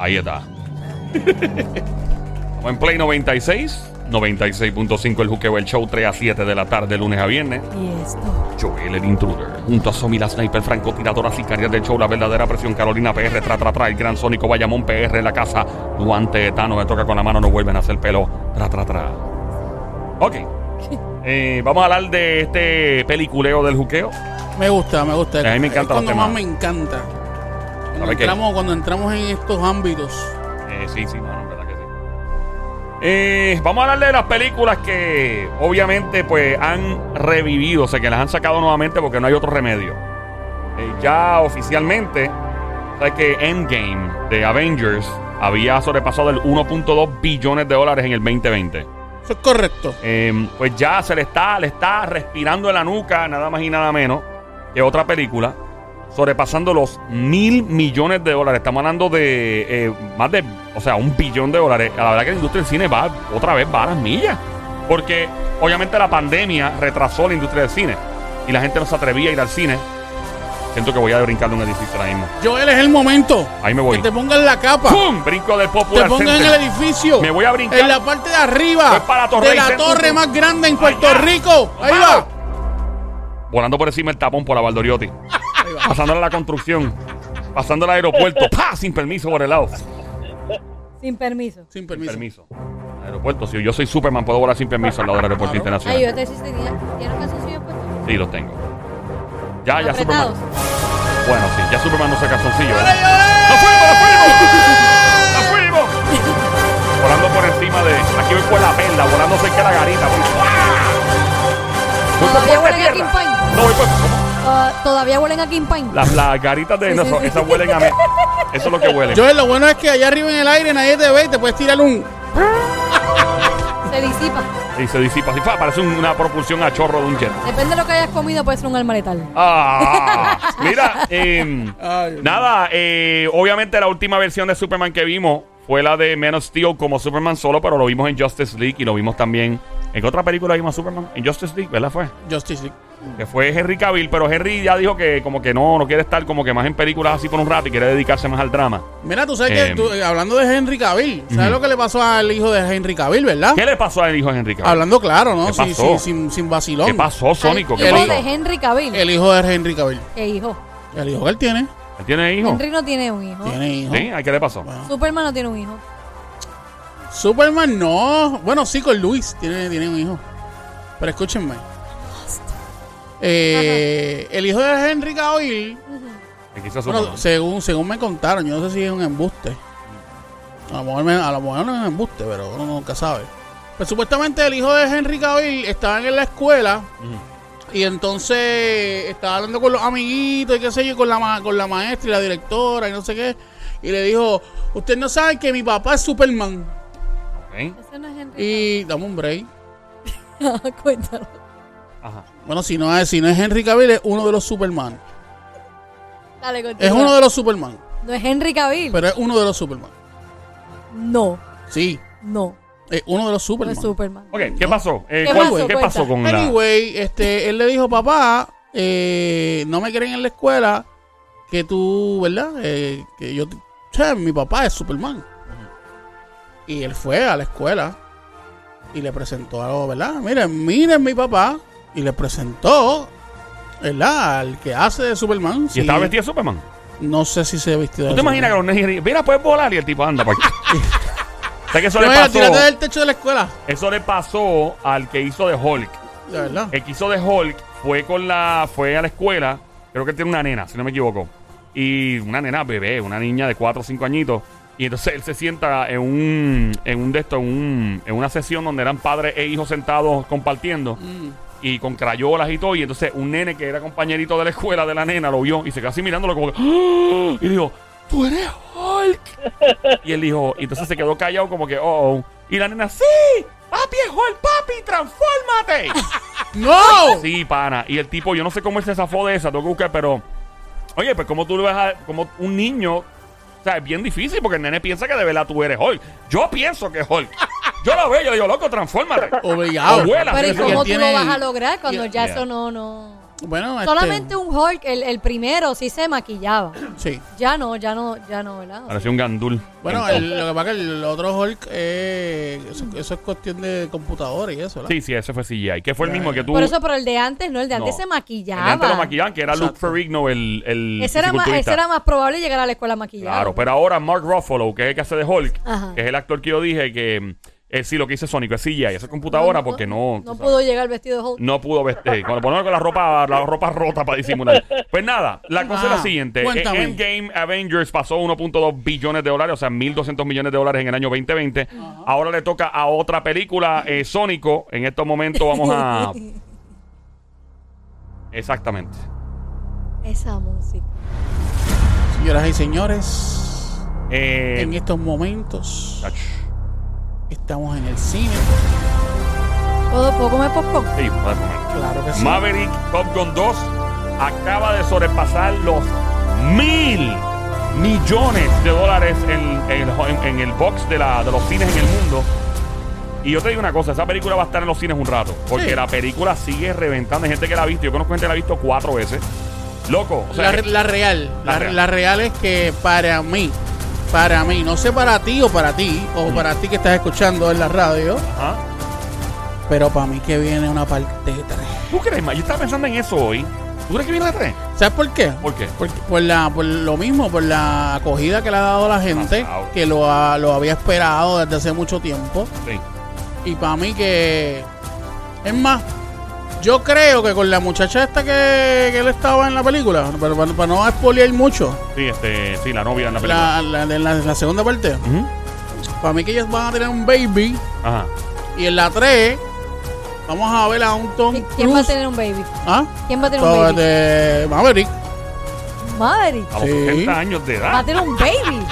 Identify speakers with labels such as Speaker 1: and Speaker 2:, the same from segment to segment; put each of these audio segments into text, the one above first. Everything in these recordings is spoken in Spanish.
Speaker 1: Ahí está. Estamos en Play 96. 96.5 el juqueo, el show 3 a 7 de la tarde, lunes a viernes.
Speaker 2: Y esto.
Speaker 1: Joel el intruder. Junto a Somi la sniper, francotiradora sicaria del show, la verdadera presión, Carolina PR, tra tra tra, el gran sónico Bayamón PR en la casa, Duante Etano, me toca con la mano, no vuelven a hacer pelo, tra tra tra. Ok. Eh, vamos a hablar de este peliculeo del juqueo.
Speaker 3: Me gusta, me gusta.
Speaker 1: A mí me encantan
Speaker 3: Es cuando más me encanta. Cuando entramos, cuando entramos en estos ámbitos.
Speaker 1: Eh, sí, sí, mano, en verdad que sí. Eh, vamos a hablar de las películas que obviamente pues han revivido, o sea que las han sacado nuevamente porque no hay otro remedio. Eh, ya oficialmente, sabes que Endgame de Avengers había sobrepasado el 1.2 billones de dólares en el 2020.
Speaker 3: Eso es correcto.
Speaker 1: Eh, pues ya se le está, le está respirando en la nuca, nada más y nada menos, que otra película, sobrepasando los mil millones de dólares. Estamos hablando de eh, más de, o sea, un billón de dólares. La verdad que la industria del cine va, otra vez va a las millas. Porque obviamente la pandemia retrasó la industria del cine y la gente no se atrevía a ir al cine. Siento que voy a brincar de un edificio ahora mismo.
Speaker 3: Joel, es el momento.
Speaker 1: Ahí me voy.
Speaker 3: Que te pongan la capa.
Speaker 1: ¡Pum! Brinco del
Speaker 3: Te
Speaker 1: Popular
Speaker 3: pongan en el edificio.
Speaker 1: Me voy a brincar.
Speaker 3: En la parte de arriba.
Speaker 1: Voy para Torrey
Speaker 3: de la torre más grande en Puerto
Speaker 1: Allá.
Speaker 3: Rico. Ahí va.
Speaker 1: Volando por encima del tapón por la Valdoriotti.
Speaker 3: Ahí va.
Speaker 1: pasándola la construcción, pasando el aeropuerto, ¡pa! sin permiso por el lado.
Speaker 2: Sin permiso.
Speaker 3: Sin permiso.
Speaker 1: Permiso. Aeropuerto, si yo soy Superman, puedo volar sin permiso al lado del aeropuerto
Speaker 3: Claro.
Speaker 1: internacional.
Speaker 2: Ay, yo te decía, ¿tienes calzoncillos puestos?
Speaker 1: Sí, los tengo. Ya, ya Superman.
Speaker 2: Apretados.
Speaker 1: Bueno, sí, ya Superman no saca calzoncillo. ¡Nos fuimos, nos fuimos! ¡Nos fuimos! Volando por encima de. Aquí voy por la perla, volando cerca de la garita. Voy, voy por
Speaker 2: Todavía
Speaker 1: fuerte
Speaker 2: huelen a
Speaker 1: tierra.
Speaker 2: King Pine.
Speaker 1: No, voy por. ¿cómo?
Speaker 2: Todavía huelen a King Pine.
Speaker 1: Las, las garitas de.
Speaker 2: Sí,
Speaker 1: no,
Speaker 2: sí,
Speaker 1: eso-
Speaker 2: sí.
Speaker 1: esas huelen a mí. Eso es lo que huelen.
Speaker 3: Joel, lo bueno es que allá arriba en el aire nadie te ve y te puedes tirar un.
Speaker 2: Se disipa.
Speaker 1: Y se disipa así. ¡fa! Parece un- una propulsión a chorro de un jet.
Speaker 2: Depende de lo que hayas comido, puede ser un alma letal.
Speaker 1: Ah, mira, em,
Speaker 3: Ay, Dios
Speaker 1: nada, eh, obviamente la última versión de Superman que vimos fue la de Man of Steel como Superman solo, pero lo vimos en Justice League y lo vimos también. ¿En qué otra película vimos a Superman? En Justice League, ¿verdad? Fue.
Speaker 3: Justice League.
Speaker 1: Que fue Henry Cavill, pero Henry ya dijo que como que no, no quiere estar como que más en películas así por un rato y quiere dedicarse más al drama.
Speaker 3: Mira, tú sabes
Speaker 1: Eh,
Speaker 3: que tú, eh, hablando de Henry Cavill, ¿sabes lo que le pasó al hijo de Henry Cavill, verdad?
Speaker 1: ¿Qué le pasó al hijo de Henry Cavill?
Speaker 3: Hablando claro, ¿no?
Speaker 1: ¿Qué
Speaker 3: Sí,
Speaker 1: pasó?
Speaker 3: sí, sin, sin vacilón.
Speaker 1: ¿Qué pasó, Sónico? ¿Qué
Speaker 2: hijo
Speaker 1: pasó?
Speaker 2: de Henry Cavill.
Speaker 3: El hijo de Henry Cavill.
Speaker 2: ¿Qué hijo?
Speaker 3: El hijo que él tiene.
Speaker 1: ¿Él ¿Tiene hijo?
Speaker 2: Henry no tiene un hijo.
Speaker 3: Tiene hijo.
Speaker 1: ¿Sí? ¿A qué le pasó?
Speaker 3: Bueno.
Speaker 2: Superman no tiene un hijo.
Speaker 3: Superman no. Bueno, sí, con Luis tiene, tiene un hijo. Pero escúchenme. Eh, el hijo de Henry Cavill, según, según me contaron, yo no sé si es un embuste. A lo mejor, me- a lo mejor no es un embuste, pero uno nunca sabe. Pues supuestamente el hijo de Henry Cavill estaba en la escuela
Speaker 1: Ujú.
Speaker 3: y entonces estaba hablando con los amiguitos y qué sé yo, con la, ma- con la maestra y la directora y no sé qué. Y le dijo, usted no sabe que mi papá es Superman.
Speaker 1: Ok.
Speaker 2: Ese no es Henry
Speaker 3: Y dame un break.
Speaker 2: Cuéntalo.
Speaker 1: Ajá.
Speaker 3: Bueno, si no es, si no es Henry Cavill, es uno de los Superman.
Speaker 2: Dale, continúa.
Speaker 3: Es uno de los Superman.
Speaker 2: No es Henry Cavill.
Speaker 3: Pero es uno de los Superman.
Speaker 2: No,
Speaker 3: Sí,
Speaker 2: no.
Speaker 3: es uno de los
Speaker 2: No
Speaker 3: Superman.
Speaker 2: es Superman.
Speaker 1: Ok, ¿qué pasó? Eh,
Speaker 2: ¿Qué
Speaker 1: ¿cuál-
Speaker 2: pasó?
Speaker 1: ¿Qué pasó con la...?
Speaker 3: Anyway, este, él le dijo, papá, eh, no me creen en la escuela que tú, ¿verdad? Eh, que yo, che, mi papá es Superman. Y él fue a la escuela y le presentó algo, ¿verdad? Miren, miren mi papá. Y le presentó, ¿verdad? Al que hace de Superman.
Speaker 1: ¿Y
Speaker 3: Sí.
Speaker 1: estaba vestido de Superman?
Speaker 3: No sé si se vestió de
Speaker 1: ¿Tú te imaginas que
Speaker 3: Superman.
Speaker 1: los nenes mira, puedes volar? Y el tipo anda para aquí. ¿Sabes que eso le pasó?
Speaker 3: tírate del techo de la escuela.
Speaker 1: Eso le pasó al que hizo de Hulk.
Speaker 3: De verdad.
Speaker 1: El que hizo de Hulk fue con la fue a la escuela, creo que tiene una nena, si no me equivoco. Y una nena bebé, una niña de 4 o 5 añitos. Y entonces él se sienta en un en un de esto, en, un- en una sesión donde eran padres e hijos sentados compartiendo
Speaker 3: Mm.
Speaker 1: Y con crayolas y todo. Y entonces un nene que era compañerito de la escuela de la nena lo vio y se quedó así mirándolo como que. ¡Ah! Y dijo, tú eres Hulk. y él dijo, y entonces se quedó callado como que, oh, oh. Y la nena, sí, papi es Hulk, papi, transfórmate.
Speaker 3: ¡No!
Speaker 1: sí, pana. Y el tipo, yo no sé cómo él se zafó de esa, tengo que buscar, pero. Oye, pues como tú le vas a. Como un niño. O sea, es bien difícil porque el nene piensa que de verdad tú eres Hulk. Yo pienso que es Hulk. Yo lo veo, yo le digo, loco, transfórmate.
Speaker 3: Obligado.
Speaker 1: O vuela.
Speaker 2: Pero ¿y
Speaker 1: Eso
Speaker 2: cómo tú
Speaker 3: tiene-
Speaker 2: lo vas a lograr cuando ya eso no, no...
Speaker 3: Bueno, este,
Speaker 2: Solamente un Hulk, el, el primero, sí se maquillaba.
Speaker 3: Sí.
Speaker 2: Ya no, ya no, ya no, ¿verdad?
Speaker 1: Parecía un gandul.
Speaker 3: Bueno, el- lo que pasa es que el otro Hulk, eh, eso, eso es cuestión de computadora y eso, ¿verdad?
Speaker 1: Sí, sí, ese fue CGI. Que fue el mismo
Speaker 3: ya.
Speaker 1: que tú.
Speaker 2: Por eso, pero el de antes, no, el de antes
Speaker 1: No.
Speaker 2: se
Speaker 1: el
Speaker 2: maquillaba.
Speaker 1: de antes lo maquillaban, que era Luke. Ferrigno, el, el
Speaker 2: Ese era, más,
Speaker 1: fisiculturista.
Speaker 2: ese era más probable llegar a la escuela maquillado.
Speaker 1: Claro, pero ahora Mark Ruffalo, que es el que hace de Hulk,
Speaker 2: Ajá.
Speaker 1: que es el actor que yo dije que eh, sí, lo que dice Sónico es CGI, esa computadora, porque no.
Speaker 2: No pudo llegar vestido de Hulk.
Speaker 1: No pudo vestir. Cuando ponerlo con la ropa, la ropa rota para disimular. Pues nada, la cosa es la
Speaker 3: Ah,
Speaker 1: siguiente.
Speaker 3: cuéntame.
Speaker 1: Eh, Endgame Avengers pasó 1.2 billones de dólares, o sea, 1.200 millones de dólares en el año 2020. Ahora le toca a otra película, eh, Sónico. En estos momentos vamos a... Exactamente.
Speaker 2: Esa música.
Speaker 3: Señoras y señores,
Speaker 1: Eh,
Speaker 3: en estos momentos
Speaker 1: ach,
Speaker 3: estamos en el cine.
Speaker 2: ¿Puedo, ¿puedo comer popcorn?
Speaker 1: sí, puedes comer.
Speaker 3: Claro que sí.
Speaker 1: Maverick Top Gun 2 acaba de sobrepasar los mil millones de dólares en, en el- en- en el box de, la, de los cines en el mundo. Y yo te digo una cosa, esa película va a estar en los cines un rato. Porque
Speaker 3: Sí.
Speaker 1: la película sigue reventando. Hay gente que la ha visto. Yo conozco gente que la ha visto cuatro veces. Loco. O sea,
Speaker 3: la, la real,
Speaker 1: La
Speaker 3: la,
Speaker 1: real.
Speaker 3: la real es que para mí, para mí, no sé para ti o para ti, o para ti que estás escuchando en la radio,
Speaker 1: ajá.
Speaker 3: pero para mí que viene una parte 3.
Speaker 1: ¿Tú crees más? Yo estaba pensando en eso hoy. ¿Tú crees que viene la 3?
Speaker 3: ¿Sabes por qué?
Speaker 1: ¿Por qué?
Speaker 3: Por, por la, por lo mismo, por la acogida que le ha dado la gente,
Speaker 1: Demasiado.
Speaker 3: que lo, ha- lo había esperado desde hace mucho tiempo.
Speaker 1: Sí.
Speaker 3: Y para mí que... Es más, yo creo que con la muchacha esta que, que él estaba en la película, para, para- para no spoilear mucho,
Speaker 1: Sí, este, sí, la novia en la película.
Speaker 3: la, la, de la, la segunda parte,
Speaker 1: Ujú.
Speaker 3: para mí que ellos van a tener un baby.
Speaker 1: Ajá.
Speaker 3: Y en la 3 vamos a ver a un Tom
Speaker 2: ¿Qui- ¿Quién va a tener un baby?
Speaker 3: ¿Ah?
Speaker 2: ¿Quién va a tener un baby?
Speaker 3: de Maverick.
Speaker 2: Madre.
Speaker 1: A los
Speaker 3: Sí.
Speaker 1: 60 años de
Speaker 2: Va a
Speaker 1: edad.
Speaker 2: tener un baby.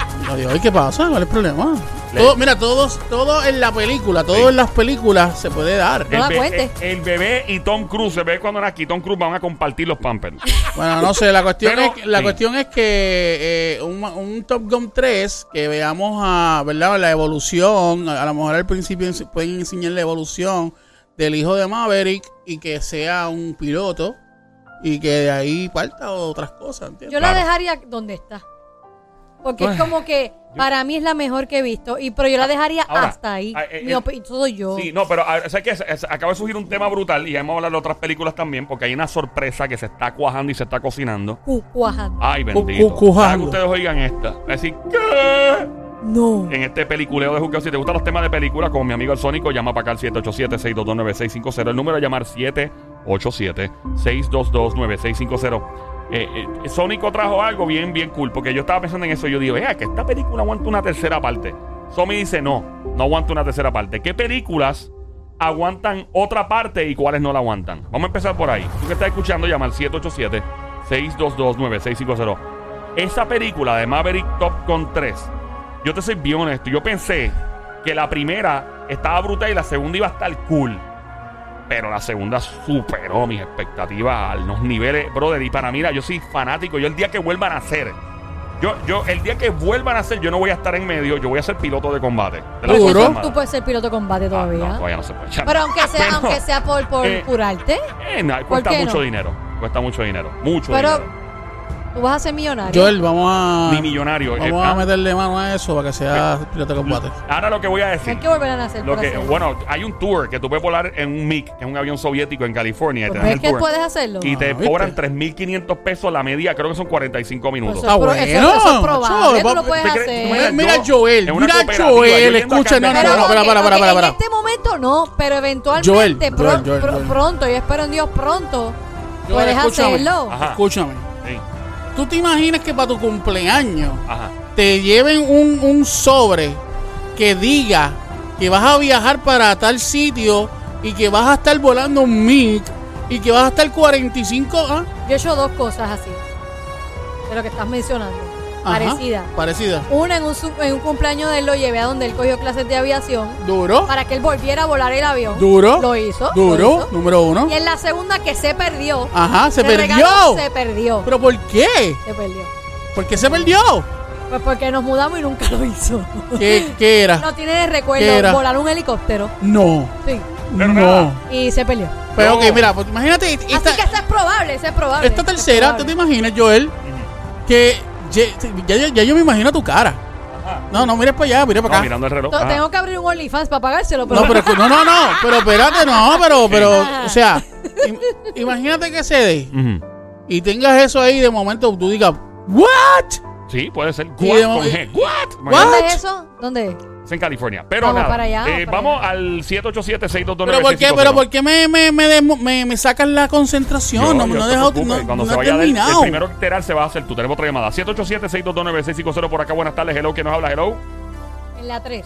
Speaker 3: "Ay, ¿qué pasa? ¿Cuál es el problema? Todo, mira, todos, todo en la película, todo
Speaker 1: Sí.
Speaker 3: en las películas se puede dar.
Speaker 2: No la
Speaker 1: be-
Speaker 2: cuente.
Speaker 1: el- el bebé y Tom Cruise, el bebé cuando nace, Tom Cruise van a compartir los pampers.
Speaker 3: Bueno, no sé, la cuestión,
Speaker 1: Pero,
Speaker 3: es, que- la
Speaker 1: sí.
Speaker 3: cuestión es que eh, un, un Top Gun 3, que veamos a, ¿verdad? la evolución, a, a lo mejor al principio pueden enseñar la evolución del hijo de Maverick y que sea un piloto y que de ahí parta otras cosas, ¿entiendes?
Speaker 2: Yo la
Speaker 1: Claro.
Speaker 2: dejaría donde está. Porque es
Speaker 1: Ay,
Speaker 2: como que para mí es la mejor que he visto. Y pero yo la dejaría
Speaker 1: Ahora,
Speaker 2: hasta ahí.
Speaker 1: ah, eh,
Speaker 2: Mi
Speaker 1: eh,
Speaker 2: opi- soy yo.
Speaker 1: Sí, no, pero ah, ¿sabes qué? Es- es- acaba de surgir un tema brutal y vamos a hablar de otras películas también porque hay una sorpresa que se está cuajando y se está cocinando.
Speaker 2: Cu- cuajando.
Speaker 1: Ay, bendito.
Speaker 3: cu- cujando.
Speaker 1: Ojalá que ustedes oigan esta. Es decir, ¿qué?
Speaker 2: No.
Speaker 1: En este peliculeo de Juqueo, si te gustan los temas de película, como mi amigo el Sónico, llama para acá al 787-622-9650. El número de llamar 787-622-9650. Eh, eh, trajo algo bien, bien cool, porque yo estaba pensando en eso yo digo, vea, que esta película aguanta una tercera parte. Somi dice, no, no aguanta una tercera parte. ¿Qué películas aguantan otra parte y cuáles no la aguantan? Vamos a empezar por ahí. Tú que estás escuchando, llama al 787-622-9650. Esa película de Maverick Top Gun 3, yo te soy bien honesto, yo pensé que la primera estaba brutal y la segunda iba a estar cool. Pero la segunda superó mis expectativas a los niveles, brother. Y para mí, mira, yo soy fanático. Yo el día que vuelvan a hacer, yo, yo, el día que vuelvan a hacer, yo no voy a estar en medio, yo voy a ser piloto de combate. De
Speaker 3: Seguro.
Speaker 2: Tú, puedes ser piloto de combate
Speaker 1: Ah,
Speaker 2: todavía.
Speaker 1: no, todavía no se puede.
Speaker 2: Pero aunque sea,
Speaker 1: Pero,
Speaker 2: aunque sea por, por
Speaker 1: eh,
Speaker 2: curarte,
Speaker 1: eh, no, cuesta mucho
Speaker 2: no?
Speaker 1: dinero. Cuesta mucho dinero. Mucho
Speaker 2: Pero-
Speaker 1: dinero.
Speaker 2: Tú vas a ser millonario.
Speaker 3: Joel, vamos a,
Speaker 1: Ni millonario. eh,
Speaker 3: vamos
Speaker 1: ah,
Speaker 3: a meterle mano a eso para que sea piloto de combate.
Speaker 1: Ahora lo que voy a decir.
Speaker 2: hay que volver a nacer
Speaker 1: Lo que, bueno, hay un tour que tú puedes volar en un MiG, que es un avión soviético en California. y te
Speaker 2: Pues
Speaker 1: dan
Speaker 2: ves
Speaker 1: el
Speaker 2: que
Speaker 1: tour.
Speaker 2: puedes hacerlo.
Speaker 1: Y te
Speaker 3: Ah,
Speaker 1: cobran 3.500 pesos la media, creo que son 45 minutos.
Speaker 2: Pues
Speaker 3: Ah,
Speaker 2: eso, es pro-
Speaker 3: bueno,
Speaker 2: eso- eso es probable. Tú lo puedes
Speaker 1: ¿te crees-
Speaker 2: hacer.
Speaker 3: Mira, Joel,
Speaker 1: en
Speaker 3: mira Joel, escucha, no, no, no, para, para, para, para.
Speaker 2: En este momento no, pero eventualmente,
Speaker 3: Joel,
Speaker 2: pronto, yo espero en Dios pronto, puedes hacerlo.
Speaker 1: Ajá.
Speaker 3: Escúchame. ¿Tú te imaginas que para tu cumpleaños
Speaker 1: ajá.
Speaker 3: te lleven un, un sobre que diga que vas a viajar para tal sitio y que vas a estar volando un MiG y que vas a estar 45 ah,
Speaker 2: Yo he hecho dos cosas así, de lo que estás mencionando,
Speaker 3: ajá,
Speaker 2: parecidas.
Speaker 3: Parecida.
Speaker 2: Una en un, su- en un cumpleaños de él lo llevé a donde él cogió clases de aviación
Speaker 3: Duro,
Speaker 2: para que él volviera a volar el avión.
Speaker 3: duro,
Speaker 2: Lo hizo. lo
Speaker 3: duro,
Speaker 2: hizo.
Speaker 3: número uno.
Speaker 2: Y en la segunda que se perdió.
Speaker 3: Ajá, se perdió.
Speaker 2: regalo, Se perdió.
Speaker 3: ¿Pero por qué?
Speaker 2: Se perdió.
Speaker 3: ¿Por qué se perdió?
Speaker 2: Pues porque nos mudamos y nunca lo hizo.
Speaker 3: ¿Qué, qué era?
Speaker 2: No tiene de recuerdo volar un helicóptero.
Speaker 3: No.
Speaker 2: Sí.
Speaker 1: Pero
Speaker 3: No.
Speaker 1: nada.
Speaker 2: Y se peleó.
Speaker 3: Pero
Speaker 1: No.
Speaker 3: ok, mira, pues imagínate esta,
Speaker 2: Así que eso es probable, eso es probable.
Speaker 3: esta
Speaker 2: eso es
Speaker 3: tercera, ¿tú te imaginas, Joel? Que ya, ya- ya yo me imagino tu cara. No, no, mires para allá, mira para
Speaker 1: No,
Speaker 3: acá.
Speaker 1: mirando el reloj.
Speaker 2: To-
Speaker 1: Ajá.
Speaker 2: Tengo que abrir un OnlyFans para pagárselo, pero.
Speaker 3: No, pero no, no, no, pero espérate, no, pero, pero, o sea, im- imagínate que se dé
Speaker 1: Ujú.
Speaker 3: y tengas eso ahí de momento tú digas, ¿what?
Speaker 1: Sí, puede ser. What?
Speaker 3: What?
Speaker 2: ¿Dónde es eso? ¿Dónde es?
Speaker 1: En California. Pero
Speaker 2: Vamos
Speaker 1: nada.
Speaker 2: para allá,
Speaker 1: eh,
Speaker 2: para
Speaker 1: vamos
Speaker 2: allá.
Speaker 1: al 787-622-9650.
Speaker 3: Pero ¿por qué, pero por qué me, me, me, me, me sacan la concentración? no, no he dejado, no,
Speaker 1: Cuando
Speaker 3: no
Speaker 1: se vaya del, el primero que enterar se va a hacer tú. Tenemos otra llamada. 787-622-9650 por acá. Buenas tardes. Hello. ¿Quién nos habla? Hello.
Speaker 2: En la 3.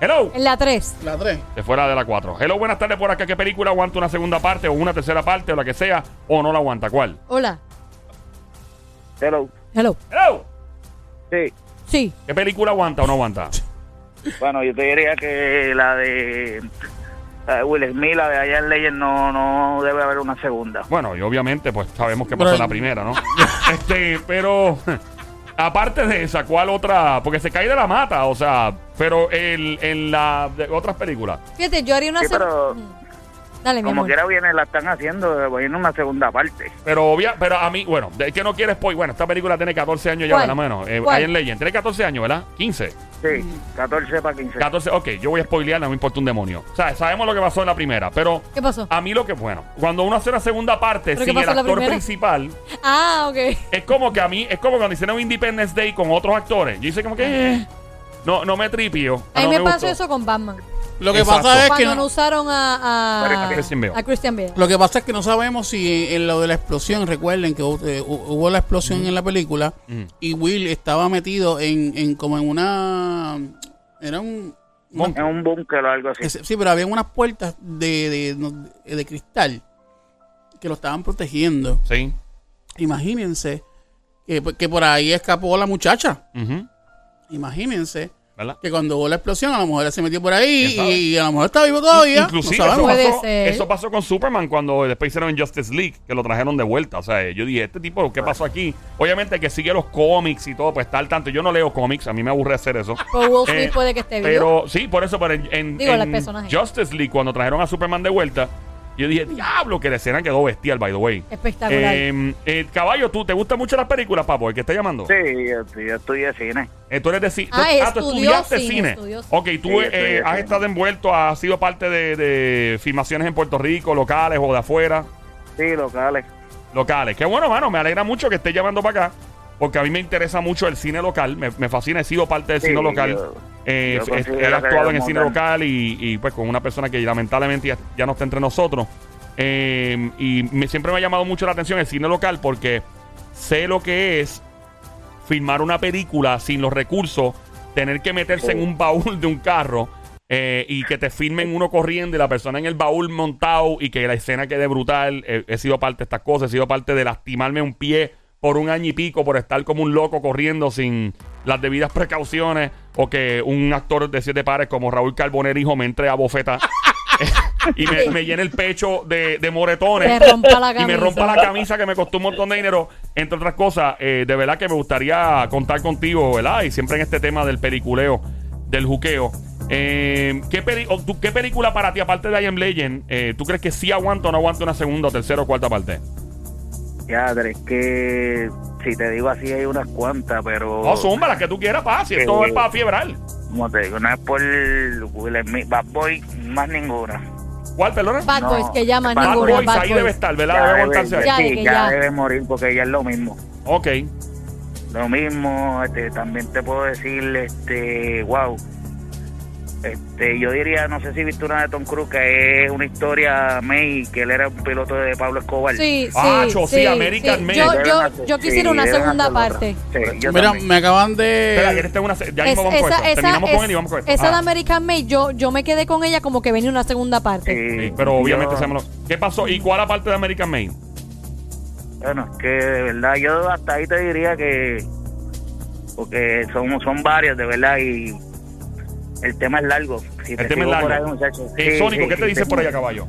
Speaker 1: Hello.
Speaker 2: En la 3.
Speaker 3: La tres.
Speaker 1: De fuera de la 4. Hello. Buenas tardes por acá. ¿Qué película aguanta una segunda parte o una tercera parte o la que sea? ¿O no la aguanta? ¿Cuál?
Speaker 2: Hola.
Speaker 4: Hello.
Speaker 2: Hello.
Speaker 1: Hello.
Speaker 4: Sí.
Speaker 2: Sí.
Speaker 1: ¿Qué película aguanta o no aguanta?
Speaker 4: Bueno, yo te diría que la de Will Smith, la de Iron Legend, no, no debe haber una segunda.
Speaker 1: Bueno, y obviamente, pues sabemos que pasó en la primera, ¿no? este, pero aparte de esa, ¿cuál otra? Porque se cae de la mata, o sea, pero el, en la de otras películas.
Speaker 2: Fíjate, yo haría una.
Speaker 4: Sí, pero-
Speaker 2: Mm. Dale,
Speaker 4: Como quiera viene, la están haciendo, viene una segunda parte.
Speaker 1: Pero obvia, pero a mí, bueno, es que no quieres spoiler. Bueno, esta película tiene 14 años ya,
Speaker 2: ¿Cuál?
Speaker 1: ¿verdad, mano? Eh,
Speaker 2: ¿Cuál?
Speaker 1: Iron Legend. Tiene 14 años, ¿verdad? 15.
Speaker 4: Sí, 14 para 15.
Speaker 1: 14, ok, yo voy a spoilear, no me importa un demonio. O sea, sabemos lo que pasó en la primera, pero
Speaker 2: ¿Qué pasó?
Speaker 1: a mí lo que, bueno, cuando uno hace una segunda parte
Speaker 2: ¿Pero
Speaker 1: sin el
Speaker 2: la
Speaker 1: actor principal,
Speaker 2: Ah, ok.
Speaker 1: es como que a mí, es como cuando hicieron Independence Day con otros actores. Yo hice como que, eh, no, no me tripio.
Speaker 2: A mí
Speaker 1: no
Speaker 2: me, pasó
Speaker 1: gustó.
Speaker 2: eso con Batman.
Speaker 3: Lo que
Speaker 1: Exacto.
Speaker 3: pasa es que
Speaker 2: Cuando no
Speaker 3: no,
Speaker 2: usaron a, a,
Speaker 1: A Christian Bale.
Speaker 2: a Christian Bale.
Speaker 3: lo que pasa es que no sabemos si en lo de la explosión, recuerden que hu- eh, hubo la explosión en la película y Will estaba metido en, en como en una era un una-
Speaker 4: En un búnker o algo así.
Speaker 3: sí, pero había unas puertas de, de, de cristal que lo estaban protegiendo.
Speaker 1: Sí.
Speaker 3: Imagínense que, que por ahí escapó la muchacha. Imagínense
Speaker 1: ¿Verdad?
Speaker 3: que cuando hubo la explosión, a lo mejor él se metió por ahí y a lo mejor está vivo todavía.
Speaker 1: Inclusive
Speaker 3: no
Speaker 1: eso pasó,
Speaker 2: ser.
Speaker 1: eso pasó con Superman cuando después hicieron en Justice League, que lo trajeron de vuelta. O sea, yo dije, este tipo, ¿qué pasó aquí? Obviamente que sigue los cómics y todo, pues está al tanto. Yo no leo cómics, a mí me aburre hacer eso.
Speaker 2: Pero Will Smith
Speaker 1: Eh,
Speaker 2: puede que esté vivo.
Speaker 1: Pero sí, por eso, pero en, en-
Speaker 2: Digo, el
Speaker 1: en
Speaker 2: personaje.
Speaker 1: Justice League, cuando trajeron a Superman de vuelta, yo dije, diablo, que la escena quedó bestial, by the way.
Speaker 2: Espectacular.
Speaker 1: Eh, eh, caballo, ¿tú te gustan mucho las películas, papo? El que está llamando.
Speaker 4: Sí, yo, yo estudié cine.
Speaker 1: Eh, tú eres de ci-
Speaker 2: Ah,
Speaker 1: tú, tú
Speaker 2: estudió
Speaker 1: estudiaste
Speaker 2: cine,
Speaker 1: cine.
Speaker 2: cine.
Speaker 1: Ok, tú
Speaker 4: Sí,
Speaker 1: eh,
Speaker 4: estudié
Speaker 1: has
Speaker 4: cine.
Speaker 1: estado envuelto, has sido parte de, de filmaciones en Puerto Rico, locales o de afuera.
Speaker 4: Sí, locales.
Speaker 1: Locales. Qué bueno, mano. Me alegra mucho que estés llamando para acá. Porque a mí me interesa mucho el cine local. Me, me fascina. He sido parte del
Speaker 4: Sí,
Speaker 1: cine local.
Speaker 4: yo-
Speaker 1: Eh,
Speaker 4: considero que
Speaker 1: actuado en el cine local y, y, pues con una persona que lamentablemente ya, ya no está entre nosotros. Eh, y me- siempre me ha llamado mucho la atención el cine local porque sé lo que es filmar una película sin los recursos, tener que meterse en un baúl de un carro eh, y que te filmen uno corriendo y la persona en el baúl montado y que la escena quede brutal. Eh, he sido parte de estas cosas, he sido parte de lastimarme un pie por un año y pico por estar como un loco corriendo sin las debidas precauciones o que un actor de siete pares como Raúl Carboner hijo me entre a bofeta y me, me llene el pecho de, de moretones
Speaker 2: Te rompa la
Speaker 1: y me rompa la camisa que me costó un montón de dinero. Entre otras cosas, eh, de verdad que me gustaría contar contigo, ¿verdad? Y siempre en este tema del peliculeo, del juqueo. Eh, ¿qué, peli- o tú- ¿Qué película para ti, aparte de I Am Legend, eh, tú crees que sí aguanta o no aguanta una segunda, tercera o cuarta parte?
Speaker 4: Ya, es que si te digo así hay unas cuantas, pero...
Speaker 1: No, zumba, la que tú quieras, pa, si esto
Speaker 4: Eh,
Speaker 1: es para fiebrar.
Speaker 4: Como te digo, no es por Will Smith, Bad Boy, más ninguna.
Speaker 1: ¿Cuál, perdona?
Speaker 2: Bad
Speaker 4: no,
Speaker 2: Boys, que
Speaker 4: Bad
Speaker 1: Bad
Speaker 2: ninguna.
Speaker 1: Boys,
Speaker 2: Bad
Speaker 1: ahí
Speaker 2: Boys.
Speaker 1: debe estar, ¿verdad?
Speaker 4: Ya
Speaker 1: Debe ahí.
Speaker 2: Ya,
Speaker 4: sí, ya
Speaker 2: ya.
Speaker 4: debe morir porque ya es lo mismo.
Speaker 1: Ok.
Speaker 4: Lo mismo, este, también te puedo decir, este, wow. Este, yo diría, no sé si viste una de Tom Cruise, que es una historia May, que él era un piloto de Pablo Escobar.
Speaker 2: Sí, sí,
Speaker 1: Ah, cho, sí,
Speaker 2: sí,
Speaker 1: American
Speaker 2: sí.
Speaker 1: Made.
Speaker 2: Yo, yo, yo
Speaker 4: sí,
Speaker 2: quisiera una segunda parte.
Speaker 4: Yo
Speaker 3: Mira,
Speaker 4: también.
Speaker 3: me acaban
Speaker 1: Espera,
Speaker 3: de.
Speaker 1: esta es una. se- Ya
Speaker 2: Es-
Speaker 1: mismo vamos con
Speaker 2: esa, esa,
Speaker 1: Terminamos con
Speaker 2: es-
Speaker 1: él y vamos con esto.
Speaker 2: esa de
Speaker 1: Ah.
Speaker 2: American Made, yo, yo me quedé con ella como que venía una segunda parte.
Speaker 4: Sí,
Speaker 1: Sí, pero obviamente
Speaker 4: yo-
Speaker 1: sabemos lo- ¿Qué pasó? ¿Y cuál aparte de American Made?
Speaker 4: Bueno, es que de verdad, yo hasta ahí te diría que. Porque son, son varios, de verdad, y el tema es largo. Si
Speaker 1: El
Speaker 4: te
Speaker 1: tema es largo.
Speaker 4: ahí, muchacho,
Speaker 1: Eh,
Speaker 4: sí,
Speaker 1: Sónico,
Speaker 4: sí,
Speaker 1: ¿qué te
Speaker 4: sí,
Speaker 1: dice
Speaker 4: sí.
Speaker 1: por allá, caballo?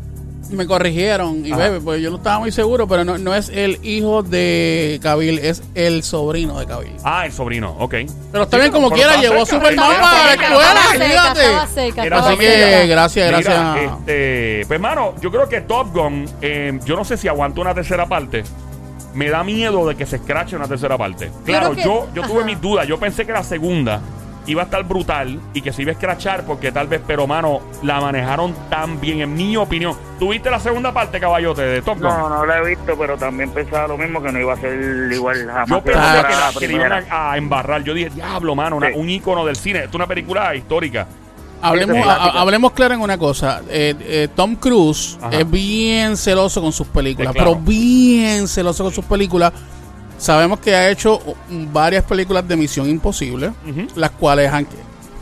Speaker 3: Me corrigieron y
Speaker 1: Ajá.
Speaker 3: bebe, pues yo no estaba muy seguro, pero no, no es el hijo de Cabil, es el sobrino de Cabil.
Speaker 1: Ah, el sobrino, ok.
Speaker 3: Pero está
Speaker 1: Sí,
Speaker 3: bien como quiera, llevó Superman para la escuela, fíjate. Así que gracias,
Speaker 1: Mira,
Speaker 3: gracias.
Speaker 1: este, pues, mano, yo creo que Top Gun, eh, yo no sé si aguanto una tercera parte. Me da miedo de que se escrache una tercera parte. Claro,
Speaker 2: que-
Speaker 1: yo, yo tuve mis dudas. Yo pensé que la segunda iba a estar brutal y que se iba a escrachar porque tal vez, pero mano, la manejaron tan bien, en mi opinión. ¿Tuviste la segunda parte, caballote, de Top Gun?
Speaker 4: No, no la he visto, pero también pensaba lo mismo, que no iba a ser igual jamás.
Speaker 1: Yo pensé
Speaker 4: la
Speaker 1: que, la- que le iban a, a embarrar. Yo dije, diablo, mano, una-
Speaker 4: Sí.
Speaker 1: un ícono del cine. Esto es una película histórica.
Speaker 3: Hablemos, ha- hablemos claro en una cosa. Eh, eh, Tom Cruise
Speaker 1: Ajá.
Speaker 3: es bien celoso con sus películas,
Speaker 1: Sí, claro.
Speaker 3: pero bien celoso con sus películas. Sabemos que ha hecho varias películas de Misión Imposible, las cuales han...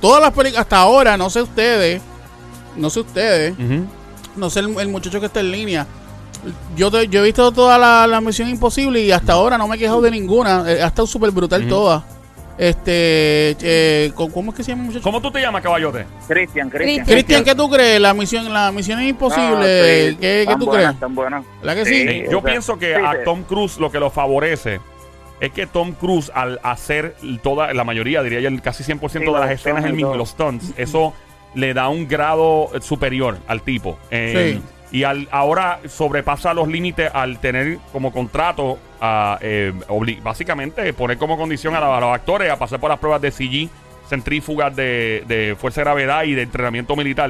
Speaker 3: Todas las películas, hasta ahora, no sé ustedes, no sé ustedes, no sé el, el muchacho que está en línea. Yo, te- yo he visto toda la, la Misión Imposible y hasta ahora no me he quejado de ninguna. Eh, ha estado súper brutal
Speaker 1: Ujú.
Speaker 3: Este, eh, ¿cómo- ¿cómo es que se llama muchacho?
Speaker 1: ¿Cómo tú te llamas, caballote?
Speaker 4: Cristian, Cristian.
Speaker 3: Cristian, ¿qué tú crees? La misión, la misión es imposible.
Speaker 4: Sí,
Speaker 3: ¿Qué, qué tú
Speaker 4: buenas,
Speaker 3: crees?
Speaker 4: Están buenas.
Speaker 3: ¿Verdad que sí?
Speaker 1: Sí, yo
Speaker 4: o sea,
Speaker 1: pienso que
Speaker 4: sí,
Speaker 1: a. Tom Cruise lo que lo favorece es que Tom Cruise al hacer toda la mayoría, diría yo, el casi 100%
Speaker 4: Sí,
Speaker 1: de las escenas él mismo, los stunts, eso le da un grado superior al tipo. Eh,
Speaker 3: Sí.
Speaker 1: Y al, ahora sobrepasa los límites al tener como contrato, a, eh, obli- básicamente poner como condición a, la- a los actores a pasar por las pruebas de CG, centrífugas de, de fuerza de gravedad y de entrenamiento militar.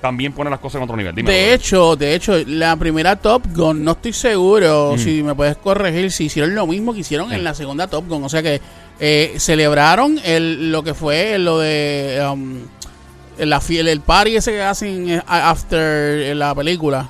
Speaker 1: También pone las cosas en otro nivel. Dime,
Speaker 3: De hecho, de hecho, la primera Top Gun, no estoy seguro
Speaker 1: Mm.
Speaker 3: si me puedes corregir, si hicieron lo mismo que hicieron
Speaker 1: Sí.
Speaker 3: en la segunda Top Gun. O sea que eh, celebraron el, lo que fue lo de um, la fiel, el party ese que hacen eh, after la película.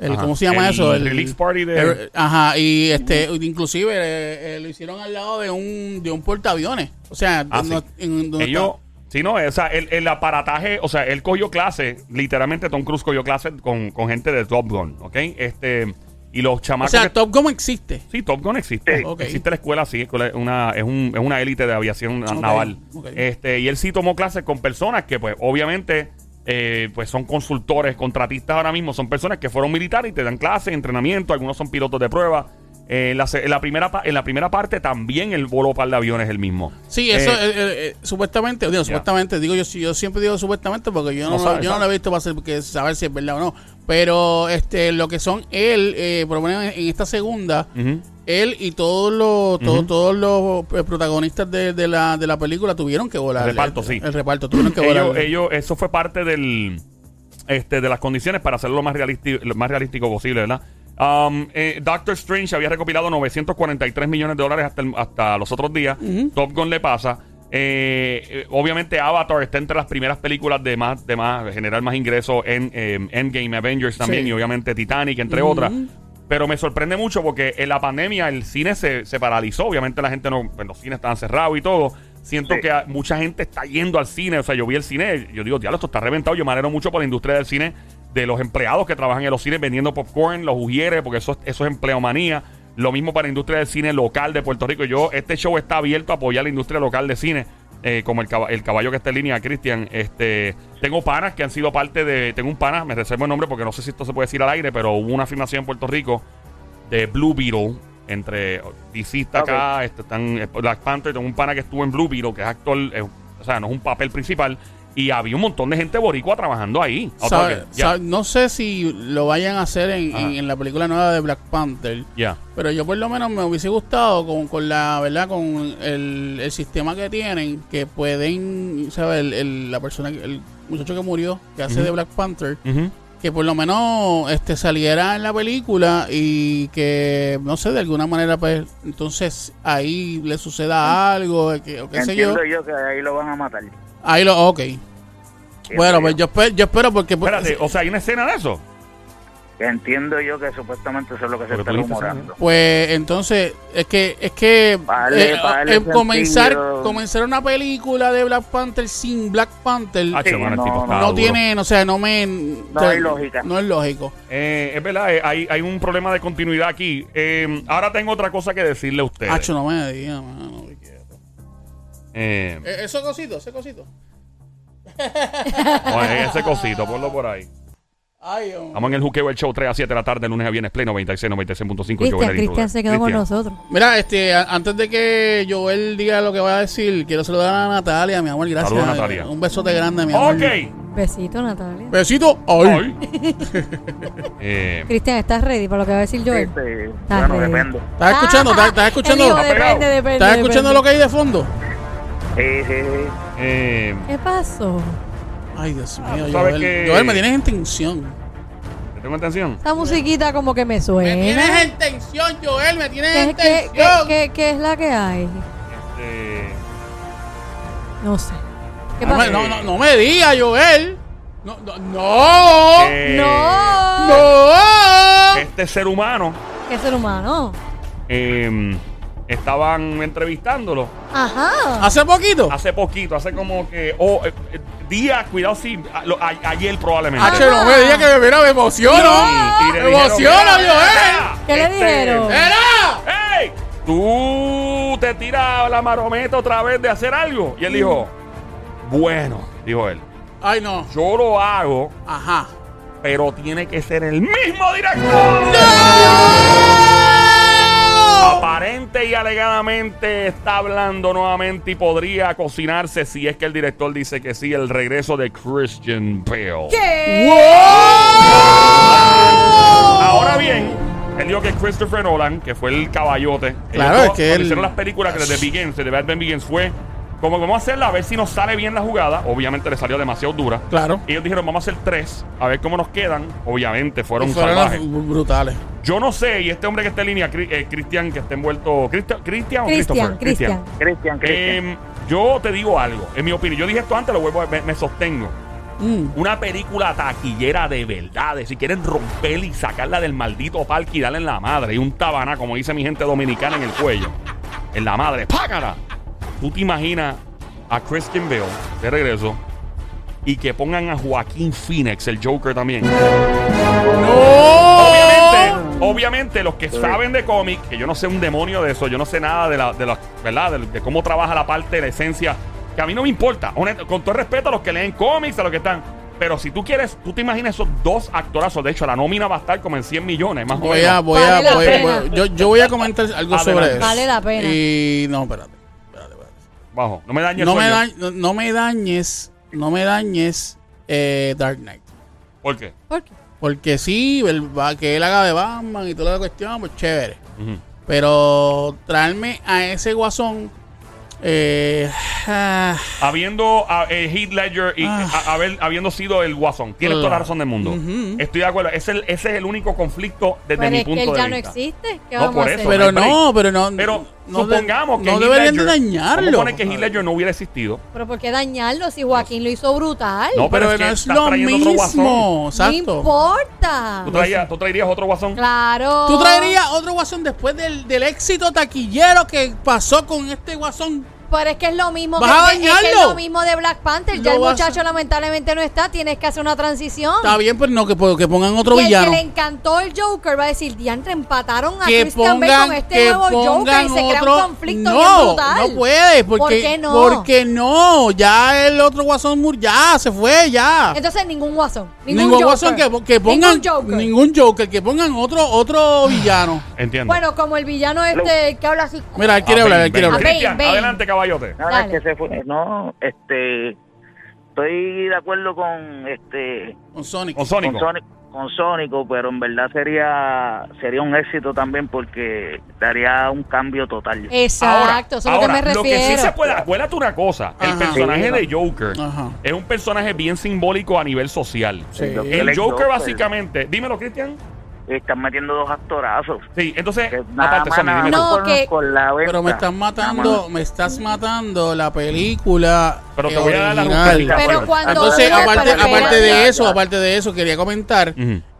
Speaker 3: El. ¿Cómo se llama
Speaker 1: El
Speaker 3: eso?
Speaker 1: release party de-
Speaker 3: el- ajá, y este, inclusive eh, eh, lo hicieron al lado de un, de un portaaviones. O sea,
Speaker 1: Ah,
Speaker 3: no-
Speaker 1: sí.
Speaker 3: en- donde
Speaker 1: Ellos, sí, no, o sea, el, el aparataje, o sea, él cogió clase, literalmente Tom Cruise cogió clase con, con gente de Top Gun, ¿ok? Este, y los
Speaker 3: o
Speaker 1: chamacos.
Speaker 3: sea,
Speaker 1: que-
Speaker 3: Top Gun existe.
Speaker 1: sí, Top Gun existe.
Speaker 4: Sí.
Speaker 1: Existe la escuela, sí, escuela- es una, es, un, es una élite de aviación naval. Este, y él sí tomó clases con personas que, pues, obviamente. eh, pues son consultores, contratistas ahora mismo, son personas que fueron militares y te dan clases, entrenamiento, algunos son pilotos de prueba. En, la, se- en la primera, en la primera parte también el vuelo par de aviones es el mismo.
Speaker 3: Sí, eso
Speaker 1: Eh,
Speaker 3: eh, eh, supuestamente, digo, supuestamente, digo yo, yo siempre digo supuestamente porque yo
Speaker 1: No
Speaker 3: yo no lo he visto para ser- que saber si es verdad o no. Pero este lo que son él, eh, por lo menos en, esta segunda, él y todos los todos,
Speaker 1: Ujú.
Speaker 3: todos los protagonistas de, de la, de la película tuvieron que volar.
Speaker 1: El reparto, sí.
Speaker 3: El reparto tuvieron que
Speaker 1: ellos,
Speaker 3: volar.
Speaker 1: ellos, eso fue parte del este de las condiciones para hacerlo lo más realístico, lo más realístico posible, ¿verdad? Um, eh, Doctor Strange había recopilado 943 millones de dólares hasta, el- hasta los otros días. Top Gun le pasa. Eh, eh, obviamente Avatar está entre las primeras películas de más, de más generar más ingresos en eh, Endgame, Avengers también
Speaker 3: Sí.
Speaker 1: y obviamente Titanic, entre otras. Pero me sorprende mucho porque en la pandemia el cine se, se paralizó. Obviamente la gente no, pues, los cines estaban cerrados y todo. Siento
Speaker 4: Sí.
Speaker 1: que mucha gente está yendo al cine. O sea, yo vi el cine, yo digo, diablo, esto está reventado. Yo me alegro mucho por la industria del cine, de los empleados que trabajan en los cines vendiendo popcorn, los ujieres, porque eso, eso es empleomanía. Lo mismo para la industria del cine local de Puerto Rico. Yo, este show está abierto a apoyar la industria local de cine. eh, como el, el caballo que está en línea, Cristian. Este, tengo panas que han sido parte de. Tengo un pana, me reservo el nombre porque no sé si esto se puede decir al aire, pero hubo una afirmación en Puerto Rico de Blue Beetle. Entre DC está acá, este, están eh, Black Panther, tengo un pana que estuvo en Blue Beetle, que es actor, eh, o sea, no es un papel principal. Y había un montón de gente boricua trabajando ahí.
Speaker 3: Sabe- sabe- no sé si lo vayan a hacer en, en- en la película nueva de Black Panther.
Speaker 1: ya.
Speaker 3: Pero yo por lo menos me hubiese gustado con, con la verdad con el, el sistema que tienen que pueden sabes el, el- la persona que- el muchacho que murió que hace de Black Panther que por lo menos este saliera en la película y que no sé de alguna manera pues entonces ahí le suceda algo que, o qué sé yo
Speaker 4: Entiendo yo que ahí lo van a matar.
Speaker 3: Ahí lo ok bueno pues yo espero, yo espero porque pues,
Speaker 1: Espérate, o sea, hay una escena de eso.
Speaker 4: Entiendo yo que supuestamente eso es lo que se está
Speaker 1: tú dijiste eso,
Speaker 4: rumorando.
Speaker 3: Pues entonces, es que, es que
Speaker 4: Vale,
Speaker 3: eh,
Speaker 4: vale,
Speaker 3: eh, comenzar,
Speaker 4: sentido.
Speaker 3: comenzar una película de Black Panther sin Black Panther
Speaker 1: Ah,
Speaker 4: Sí,
Speaker 1: el
Speaker 4: no,
Speaker 1: tipo
Speaker 4: no
Speaker 1: está
Speaker 3: no
Speaker 1: duro.
Speaker 3: tiene, o sea, no me...
Speaker 4: No hay lógica.
Speaker 3: No es lógico.
Speaker 1: Eh, es verdad, eh, hay, hay un problema de continuidad aquí. Eh, ahora tengo otra cosa que decirle a ustedes.
Speaker 3: Hacho, no me digas, mano.
Speaker 1: Eh,
Speaker 3: Eh, Ese cosito, ese cosito.
Speaker 1: bueno, ese cosito, ponlo por ahí.
Speaker 3: Ay.
Speaker 1: Estamos en el Juqueo, el show 3 a 7 de la tarde, lunes a viernes, Play 96, 96.5.
Speaker 2: Cristian, Cristian se quedó con nosotros.
Speaker 3: Mira, este, a- antes de que Joel diga lo que va a decir, quiero saludar a Natalia, mi amor, gracias.
Speaker 1: Saludos, Natalia.
Speaker 3: Un besote grande, mi amor.
Speaker 1: Ok.
Speaker 2: Besito, Natalia.
Speaker 3: Besito. Ay.
Speaker 1: Ay. Eh,
Speaker 2: Cristian, ¿estás ready para lo que va a decir Joel?
Speaker 4: Este,
Speaker 2: Está
Speaker 4: bueno,
Speaker 2: ready.
Speaker 4: depende.
Speaker 3: ¿Estás escuchando? ¿Estás, estás escuchando?
Speaker 2: Depende, depende.
Speaker 3: ¿Estás escuchando
Speaker 2: depende.
Speaker 3: lo que hay de fondo?
Speaker 4: Sí, sí, sí.
Speaker 1: eh,
Speaker 2: ¿Qué pasó?
Speaker 3: Ay, Dios mío,
Speaker 1: ¿sabes
Speaker 3: Joel.
Speaker 1: qué?
Speaker 3: Joel, me tienes en tensión.
Speaker 1: ¿te tengo atención?
Speaker 2: Esa musiquita como que me
Speaker 3: Me
Speaker 2: suena.
Speaker 3: tienes en tensión, Joel, me tienes
Speaker 2: ¿Qué,
Speaker 3: en
Speaker 2: qué, qué,
Speaker 3: tensión.
Speaker 2: qué- qué es la que hay?
Speaker 1: Eh,
Speaker 2: No sé. ¿Qué
Speaker 3: No, me-
Speaker 2: pasó?
Speaker 3: no, no, no me digas, Joel. No, no, no.
Speaker 1: que
Speaker 2: No.
Speaker 3: No.
Speaker 1: Este ser humano
Speaker 2: ¿Qué ser humano?
Speaker 1: eh, estaban entrevistándolo
Speaker 2: Ajá.
Speaker 3: Hace poquito.
Speaker 1: hace poquito, hace como que, oh, eh, eh, días, cuidado, sí, a- lo- a- ayer probablemente.
Speaker 3: H, no me digas que me mira, me emociono.
Speaker 1: Y- y le
Speaker 3: me
Speaker 1: dijeron,
Speaker 3: emociono,
Speaker 1: "Mira,
Speaker 3: Joel.
Speaker 1: mira,
Speaker 2: ¿Qué le dijeron?
Speaker 3: ¡Era!
Speaker 1: ¡Ey! ¿Tú te tiras la marometa otra vez de hacer algo? Y él dijo, bueno, dijo él,
Speaker 3: Ay, no.
Speaker 1: yo lo hago,
Speaker 3: Ajá.
Speaker 1: pero tiene que ser el mismo director. Aparente y alegadamente está hablando nuevamente y podría cocinarse si es que el director dice que sí, el regreso de Christian Bale.
Speaker 2: ¿Qué?
Speaker 1: Ahora bien, él dijo que Christopher Nolan, que fue el caballote,
Speaker 3: Claro, es que él-
Speaker 1: hicieron las películas que desde Begins, de Batman Begins, fue como vamos a hacerla a ver si nos sale bien la jugada. Obviamente le salió demasiado dura.
Speaker 3: Claro.
Speaker 1: Y ellos dijeron, vamos a hacer tres, a ver cómo nos quedan. Obviamente fueron,
Speaker 3: Y fueron
Speaker 1: salvajes.
Speaker 3: br- brutales.
Speaker 1: Yo no sé, y este hombre que está en línea, eh, Cristian, que está envuelto. ¿Cristian Cristian o
Speaker 2: Cristian,
Speaker 1: Christopher?
Speaker 2: Cristian.
Speaker 4: Cristian, Cristian.
Speaker 1: Em, yo te digo algo, en mi opinión. Yo dije esto antes, lo vuelvo a, me, me sostengo.
Speaker 3: Mm.
Speaker 1: Una película taquillera de verdad, de si quieren romper y sacarla del maldito parque y darle en la madre. Y un tabana, como dice mi gente dominicana, en el cuello. En la madre, ¡págara! ¿Tú te imaginas a Christian Bale de regreso y que pongan a Joaquín Phoenix, el Joker también?
Speaker 3: ¡No!
Speaker 1: Obviamente, obviamente los que saben de cómic, que yo no sé un demonio de eso, yo no sé nada de la, de la ¿verdad? De, de cómo trabaja la parte de la esencia, que a mí no me importa, honesto, con todo respeto a los que leen cómics, a los que están. Pero si tú quieres, tú te imaginas esos dos actorazos, de hecho la nómina va a estar como en 100 millones, más o
Speaker 3: Voy a,
Speaker 1: menos.
Speaker 3: voy a,
Speaker 2: Vale la
Speaker 3: voy- voy- yo, yo voy a comentar algo
Speaker 1: Adelante.
Speaker 3: sobre eso.
Speaker 2: Vale la pena.
Speaker 3: Y no, espérate.
Speaker 1: Bajo, no me dañes
Speaker 3: No me, no, no dañes, no me dañes eh, Dark Knight.
Speaker 1: ¿Por qué?
Speaker 2: ¿Por qué?
Speaker 3: Porque sí, el- va- que él haga de Batman y toda la cuestión, pues chévere. Pero traerme a ese guasón. Eh, ah,
Speaker 1: Habiendo a, eh, Heath Ledger y
Speaker 3: Ah.
Speaker 1: a- haber- habiendo sido el guasón, tienes toda la razón del mundo. Estoy de acuerdo. Ese, es el- ese es el único conflicto desde
Speaker 2: Pero
Speaker 1: mi
Speaker 2: es que
Speaker 1: punto
Speaker 2: él
Speaker 1: de
Speaker 2: ya no
Speaker 1: vista.
Speaker 2: existe. ¿Qué
Speaker 1: No,
Speaker 2: vamos
Speaker 1: por
Speaker 2: a
Speaker 1: eso,
Speaker 3: pero
Speaker 1: no hay
Speaker 3: no, pero no. De-
Speaker 1: supongamos que
Speaker 3: no
Speaker 1: Heath
Speaker 3: deberían de dañarlo.
Speaker 1: Poner que Heath Ledger no hubiera existido.
Speaker 2: Pero ¿por qué dañarlo si Joaquín lo hizo brutal?
Speaker 1: No, pero
Speaker 3: pero
Speaker 1: es que
Speaker 3: no es lo
Speaker 1: trayendo otro guasón.
Speaker 3: mismo.
Speaker 2: No importa.
Speaker 1: ¿Tú, traías- tú traerías otro guasón?
Speaker 2: Claro.
Speaker 3: ¿Tú traerías otro guasón después del, del éxito taquillero que pasó con este guasón?
Speaker 2: Pero es que es lo mismo
Speaker 3: ¿Vas
Speaker 2: que,
Speaker 3: a
Speaker 2: es que es
Speaker 3: dañarlo?
Speaker 2: lo mismo de Black Panther.
Speaker 3: Lo
Speaker 2: Ya el
Speaker 3: a-
Speaker 2: muchacho lamentablemente no está. Tienes que hacer una transición.
Speaker 3: Está bien, pero no, que, que pongan otro
Speaker 2: y el
Speaker 3: villano.
Speaker 2: que le encantó el Joker va a decir, diantre, empataron a
Speaker 3: que
Speaker 2: Christian Bale
Speaker 3: pongan,
Speaker 2: con este
Speaker 3: que
Speaker 2: nuevo Joker y se crea
Speaker 3: otro.
Speaker 2: un conflicto bien
Speaker 3: no,
Speaker 2: brutal.
Speaker 3: no puede, porque,
Speaker 2: ¿Por qué no?
Speaker 3: porque no, ya el otro guasón mur ya se fue, ya.
Speaker 2: Entonces ningún guasón. Ningún,
Speaker 3: Ningún
Speaker 2: Joker.
Speaker 3: guasón que, que pongan
Speaker 2: Ningún Joker.
Speaker 3: ningún Joker, que pongan otro otro villano.
Speaker 1: Entiendo.
Speaker 2: Bueno, como el villano este que habla así.
Speaker 3: Mira, él quiere
Speaker 1: Ah,
Speaker 3: hablar, él quiere hablar.
Speaker 2: Bane.
Speaker 1: adelante, caballote.
Speaker 4: Nada,
Speaker 2: Dale.
Speaker 4: que se fue. No, este. Estoy de acuerdo con este.
Speaker 3: Con Sonic.
Speaker 1: Con Sónico.
Speaker 4: Con, Sonic, con Sónico, pero en verdad sería sería un éxito también porque daría un cambio total.
Speaker 2: Exacto, eso es lo que
Speaker 1: ahora,
Speaker 2: me
Speaker 1: lo que sí
Speaker 2: refiero.
Speaker 1: se puede, acuérdate una cosa, el personaje
Speaker 4: Sí,
Speaker 1: de Joker
Speaker 3: Ajá.
Speaker 1: es un personaje bien simbólico a nivel social.
Speaker 3: Sí.
Speaker 1: El
Speaker 4: es
Speaker 1: Joker básicamente, dímelo Cristian.
Speaker 4: Están metiendo dos actorazos.
Speaker 1: Sí, entonces,
Speaker 4: Que nada
Speaker 1: aparte, dime tú.
Speaker 2: No, que-
Speaker 4: por la venta.
Speaker 3: Pero me estás matando, me estás matando la película.
Speaker 1: Pero te
Speaker 3: eh,
Speaker 1: voy a dar la.
Speaker 2: Pero cuando
Speaker 3: Entonces, aparte,
Speaker 2: pero
Speaker 3: aparte de eso,
Speaker 4: Ya, ya.
Speaker 3: aparte de eso, quería comentar,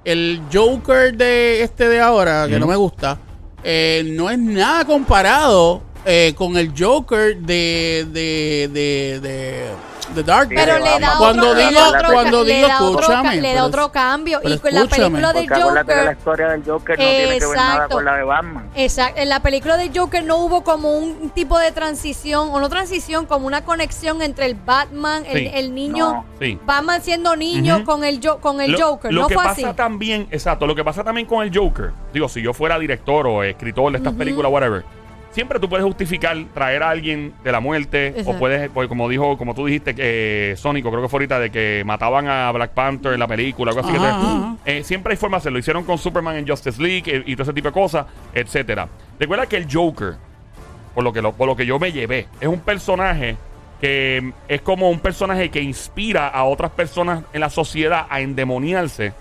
Speaker 3: el Joker de este de ahora, que no me gusta, eh, no es nada comparado eh, con el Joker de, de, de, de, The Dark Knight.
Speaker 2: Pero le da.
Speaker 3: Cuando
Speaker 2: otro,
Speaker 3: digo- cuando
Speaker 2: le
Speaker 3: digo, escúchame,
Speaker 2: le da otro cambio. Y con la película de
Speaker 4: Porque acuérdate que la
Speaker 2: Joker,
Speaker 4: historia del Joker no tiene que ver nada
Speaker 2: Exacto.
Speaker 4: con la de Batman.
Speaker 2: exacto, en la película de Joker no hubo como un tipo de transición, o no transición, como una conexión entre el Batman, el,
Speaker 1: Sí.
Speaker 2: el niño,
Speaker 4: No.
Speaker 1: Sí.
Speaker 2: Batman siendo niño
Speaker 1: Ujú.
Speaker 2: con el, con el
Speaker 1: lo,
Speaker 2: Joker.
Speaker 1: lo
Speaker 2: no
Speaker 1: que
Speaker 2: fue
Speaker 1: pasa
Speaker 2: así.
Speaker 1: también, exacto, lo que pasa también con el Joker, digo, si yo fuera director o escritor de estas películas, whatever, siempre tú puedes justificar traer a alguien de la muerte o puedes, pues, como dijo, como tú dijiste, que Sónico, creo que fue ahorita, de que mataban a Black Panther en la película, algo así. que te- eh, siempre hay forma de hacerlo. Lo hicieron con Superman en Justice League eh, y todo ese tipo de cosas, etcétera. Recuerda que el Joker, por lo que, lo, por lo que yo me llevé, es un personaje que mm, es como un personaje que inspira a otras personas en la sociedad a endemoniarse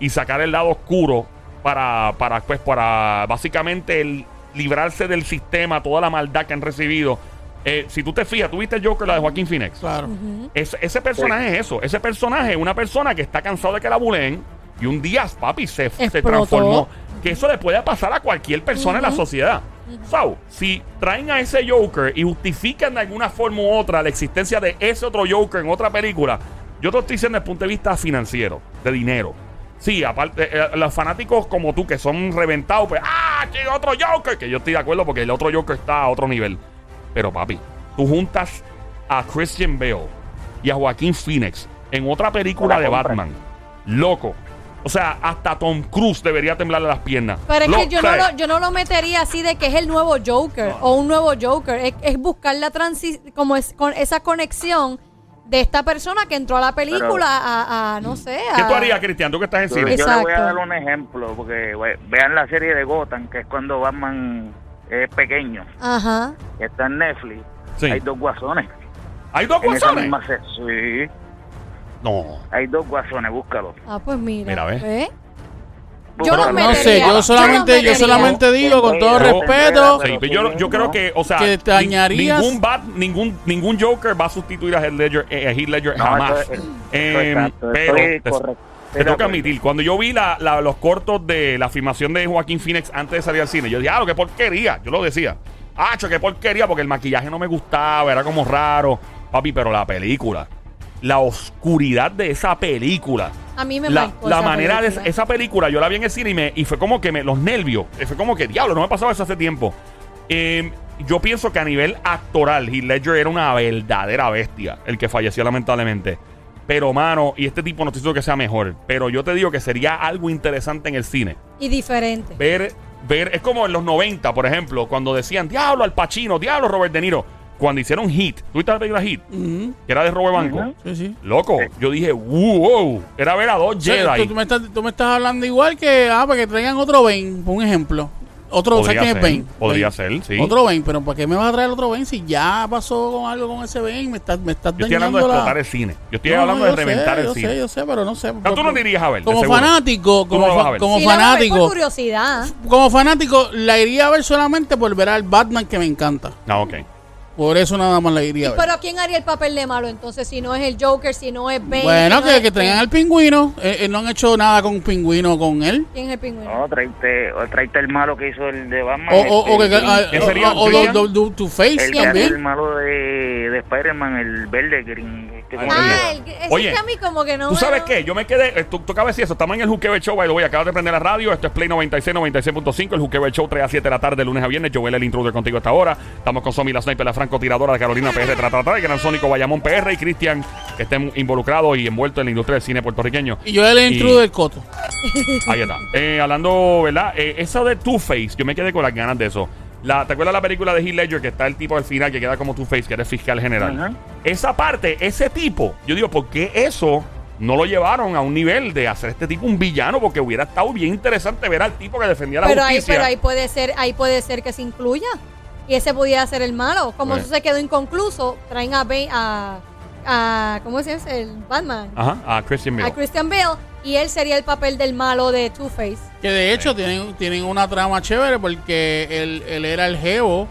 Speaker 1: y sacar el lado oscuro para, para, pues, para básicamente el librarse del sistema, toda la maldad que han recibido. Eh, si tú te fijas, tú viste el Joker, la de Joaquín Phoenix.
Speaker 3: Claro.
Speaker 1: Es- ese personaje es eso. Ese personaje es una persona que está cansado de que la buleen y un día, papi, se, transformó. Que eso le puede pasar a cualquier persona en la sociedad. So, si traen a ese Joker y justifican de alguna forma u otra la existencia de ese otro Joker en otra película, yo te lo estoy diciendo desde el punto de vista financiero, de dinero. Sí, aparte, eh, los fanáticos como tú que son reventados, pues, ¡ah! ¡Que otro Joker! Que yo estoy de acuerdo porque el otro Joker está a otro nivel. Pero, papi, tú juntas a Christian Bale y a Joaquín Phoenix en otra película
Speaker 4: La
Speaker 1: de. Batman. Loco. O sea, hasta Tom Cruise debería temblarle las piernas.
Speaker 2: Pero es
Speaker 1: Lo-
Speaker 2: que yo no, lo, yo no lo metería así de que es el nuevo Joker o un nuevo Joker. Es, es buscar la transi como es con esa conexión de esta persona que entró a la película a, a, no sé.
Speaker 1: ¿Qué tú harías, Cristian? Tú que estás en
Speaker 4: Yo,
Speaker 1: cine.
Speaker 4: yo le voy a dar un ejemplo, porque we- vean la serie de Gotham, que es cuando Batman es pequeño,
Speaker 2: Ajá.
Speaker 4: está en Netflix.
Speaker 1: Sí.
Speaker 4: Hay dos guasones.
Speaker 1: ¿Hay dos
Speaker 4: En esa
Speaker 1: guasones?
Speaker 4: misma Sí,
Speaker 1: No.
Speaker 4: hay dos guasones, búscalo.
Speaker 2: Ah, pues mira.
Speaker 1: Mira, ve.
Speaker 2: ¿ve? Yo
Speaker 3: No sé, yo solamente, yo solamente digo con todo
Speaker 4: Yo-
Speaker 3: respeto.
Speaker 1: Sí, pero yo, yo creo que, o sea,
Speaker 3: Que te
Speaker 1: ningún, Bat, ningún, ningún Joker va a sustituir a Heath Ledger, eh, a Heath Ledger
Speaker 4: No,
Speaker 1: jamás.
Speaker 4: eso es- eso
Speaker 1: Eh,
Speaker 4: exacto,
Speaker 1: pero te,
Speaker 4: correcto.
Speaker 1: te
Speaker 4: Estoy de
Speaker 1: toca
Speaker 4: acuerdo.
Speaker 1: admitir, cuando yo vi la, la- los cortos de la filmación de Joaquín Phoenix antes de salir al cine, yo dije, ah, qué porquería. Yo lo decía, ah, qué porquería, porque el maquillaje no me gustaba, era como raro. Papi, pero la película, la oscuridad de esa película.
Speaker 2: A mí me
Speaker 1: la,
Speaker 2: marcó
Speaker 1: la
Speaker 2: esa
Speaker 1: manera de
Speaker 2: película.
Speaker 1: esa, esa película, yo la vi en el cine y, me, y fue como que me, los nervios, eh, fue como que diablo, no me pasaba eso hace tiempo. Eh, yo pienso que a nivel actoral, Heath Ledger era una verdadera bestia, el que falleció lamentablemente. Pero, mano, y este tipo no estoy diciendo que sea mejor, pero yo te digo que sería algo interesante en el cine.
Speaker 2: Y diferente.
Speaker 1: Ver, ver, es como en los 90, por ejemplo, cuando decían, diablo al Pacino, diablo Robert De Niro. Cuando hicieron Hit, ¿tú viste la película Hit? Que era de Robert Banco.
Speaker 3: Sí, sí.
Speaker 1: Loco, yo dije, wow, era ver a dos
Speaker 3: O sea,
Speaker 1: Jedi.
Speaker 3: tú, tú me estás, tú me estás hablando igual que, ah, para que traigan otro Bane, por un ejemplo. Otro, ¿sabes
Speaker 1: Podría
Speaker 3: quién es
Speaker 1: ser,
Speaker 3: Bane?
Speaker 1: podría
Speaker 3: Bane.
Speaker 1: ser, sí.
Speaker 3: Otro Bane, pero ¿para qué me vas a traer otro Bane si ya pasó con algo con ese Bane? Me estás, me estás
Speaker 1: Yo estoy hablando de
Speaker 3: la...
Speaker 1: explotar el cine. Yo estoy
Speaker 3: No,
Speaker 1: hablando
Speaker 3: no,
Speaker 1: de
Speaker 3: yo
Speaker 1: reventar
Speaker 3: sé,
Speaker 1: el
Speaker 3: yo
Speaker 1: cine.
Speaker 3: sé, yo sé, pero no sé.
Speaker 1: No, tú no te irías a ver.
Speaker 3: Como
Speaker 1: seguro.
Speaker 3: fanático, como, fa-
Speaker 1: a ver.
Speaker 3: como
Speaker 2: ver
Speaker 3: fanático,
Speaker 2: por curiosidad.
Speaker 3: como fanático, la iría a ver solamente por ver al Batman que me encanta.
Speaker 1: No, ok.
Speaker 3: Por eso nada más la iría a ver.
Speaker 2: Pero ¿quién haría el papel de malo entonces? Si no es el Joker, si no es Bane.
Speaker 3: Bueno,
Speaker 2: si no
Speaker 3: que,
Speaker 2: es-
Speaker 3: que traigan al pingüino. Eh, eh, no han hecho nada con pingüino con él.
Speaker 2: ¿Quién es el pingüino?
Speaker 4: No, traiste, o traiste el malo que hizo el de Batman.
Speaker 3: O, o, o que,
Speaker 4: este,
Speaker 3: ah, o- o do- Two Face
Speaker 4: hace el
Speaker 3: también.
Speaker 4: malo de, de Spider-Man, el verde green. Este, ¿cómo se
Speaker 2: Ah,
Speaker 4: llama?
Speaker 2: el, ese
Speaker 1: Oye,
Speaker 2: que a mí como que no
Speaker 1: ¿Tú
Speaker 2: me-
Speaker 1: sabes qué? Yo me quedé. eh, Tú, tú acabas de decir eso. Estamos en el Juqueo Show. By the way, acabas de prender la radio. Esto es Play 96, 96.5. El Juqueo Show 3 a 7 de la tarde, de lunes a viernes. Joel, el intruder contigo a esta hora. Estamos con Somi, la sniper, la francotiradora de Carolina PR, tra, tra, tra, el gran Sónico Bayamón PR y Cristian, que estén involucrados y envueltos en la industria del cine puertorriqueño.
Speaker 3: Y yo el intruder del coto.
Speaker 1: Ahí está. Eh, hablando, ¿verdad? Eh, eso de Two-Face, yo me quedé con las ganas de eso. La, ¿Te acuerdas la película de Heath Ledger que está el tipo al final que queda como Two-Face, que era el fiscal general? Esa parte, ese tipo, yo digo, ¿por qué eso no lo llevaron a un nivel de hacer este tipo un villano? Porque hubiera estado bien interesante ver al tipo que defendía la
Speaker 2: Pero ahí,
Speaker 1: justicia.
Speaker 2: pero ahí puede ser, ahí puede ser que se incluya. Y ese pudiera ser el malo. Como eso se quedó inconcluso, traen a Bane, a, a ¿cómo se dice? El Batman.
Speaker 1: Ajá, a Christian Bale.
Speaker 2: A Christian Bale. Y él sería el papel del malo de Two-Face.
Speaker 3: Que de hecho tienen, tienen una trama chévere porque él, él era el jevo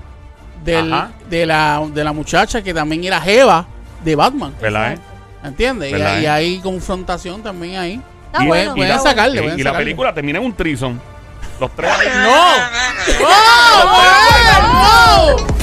Speaker 3: del-
Speaker 1: Ajá.
Speaker 3: de, la, de la muchacha que también era jeva de Batman.
Speaker 1: ¿Verdad, eh?
Speaker 3: ¿Entiendes? Y,
Speaker 1: ¿Verdad,
Speaker 3: y
Speaker 1: eh?
Speaker 3: hay confrontación también ahí.
Speaker 2: Está
Speaker 1: Y-
Speaker 2: bueno.
Speaker 1: y
Speaker 3: Pueden
Speaker 1: la-
Speaker 2: está bueno.
Speaker 3: sacarle,
Speaker 1: Y,
Speaker 3: pueden
Speaker 1: y la
Speaker 3: sacarle.
Speaker 1: película termina en un trison. Los tres.
Speaker 3: ¡No! ¡Oh!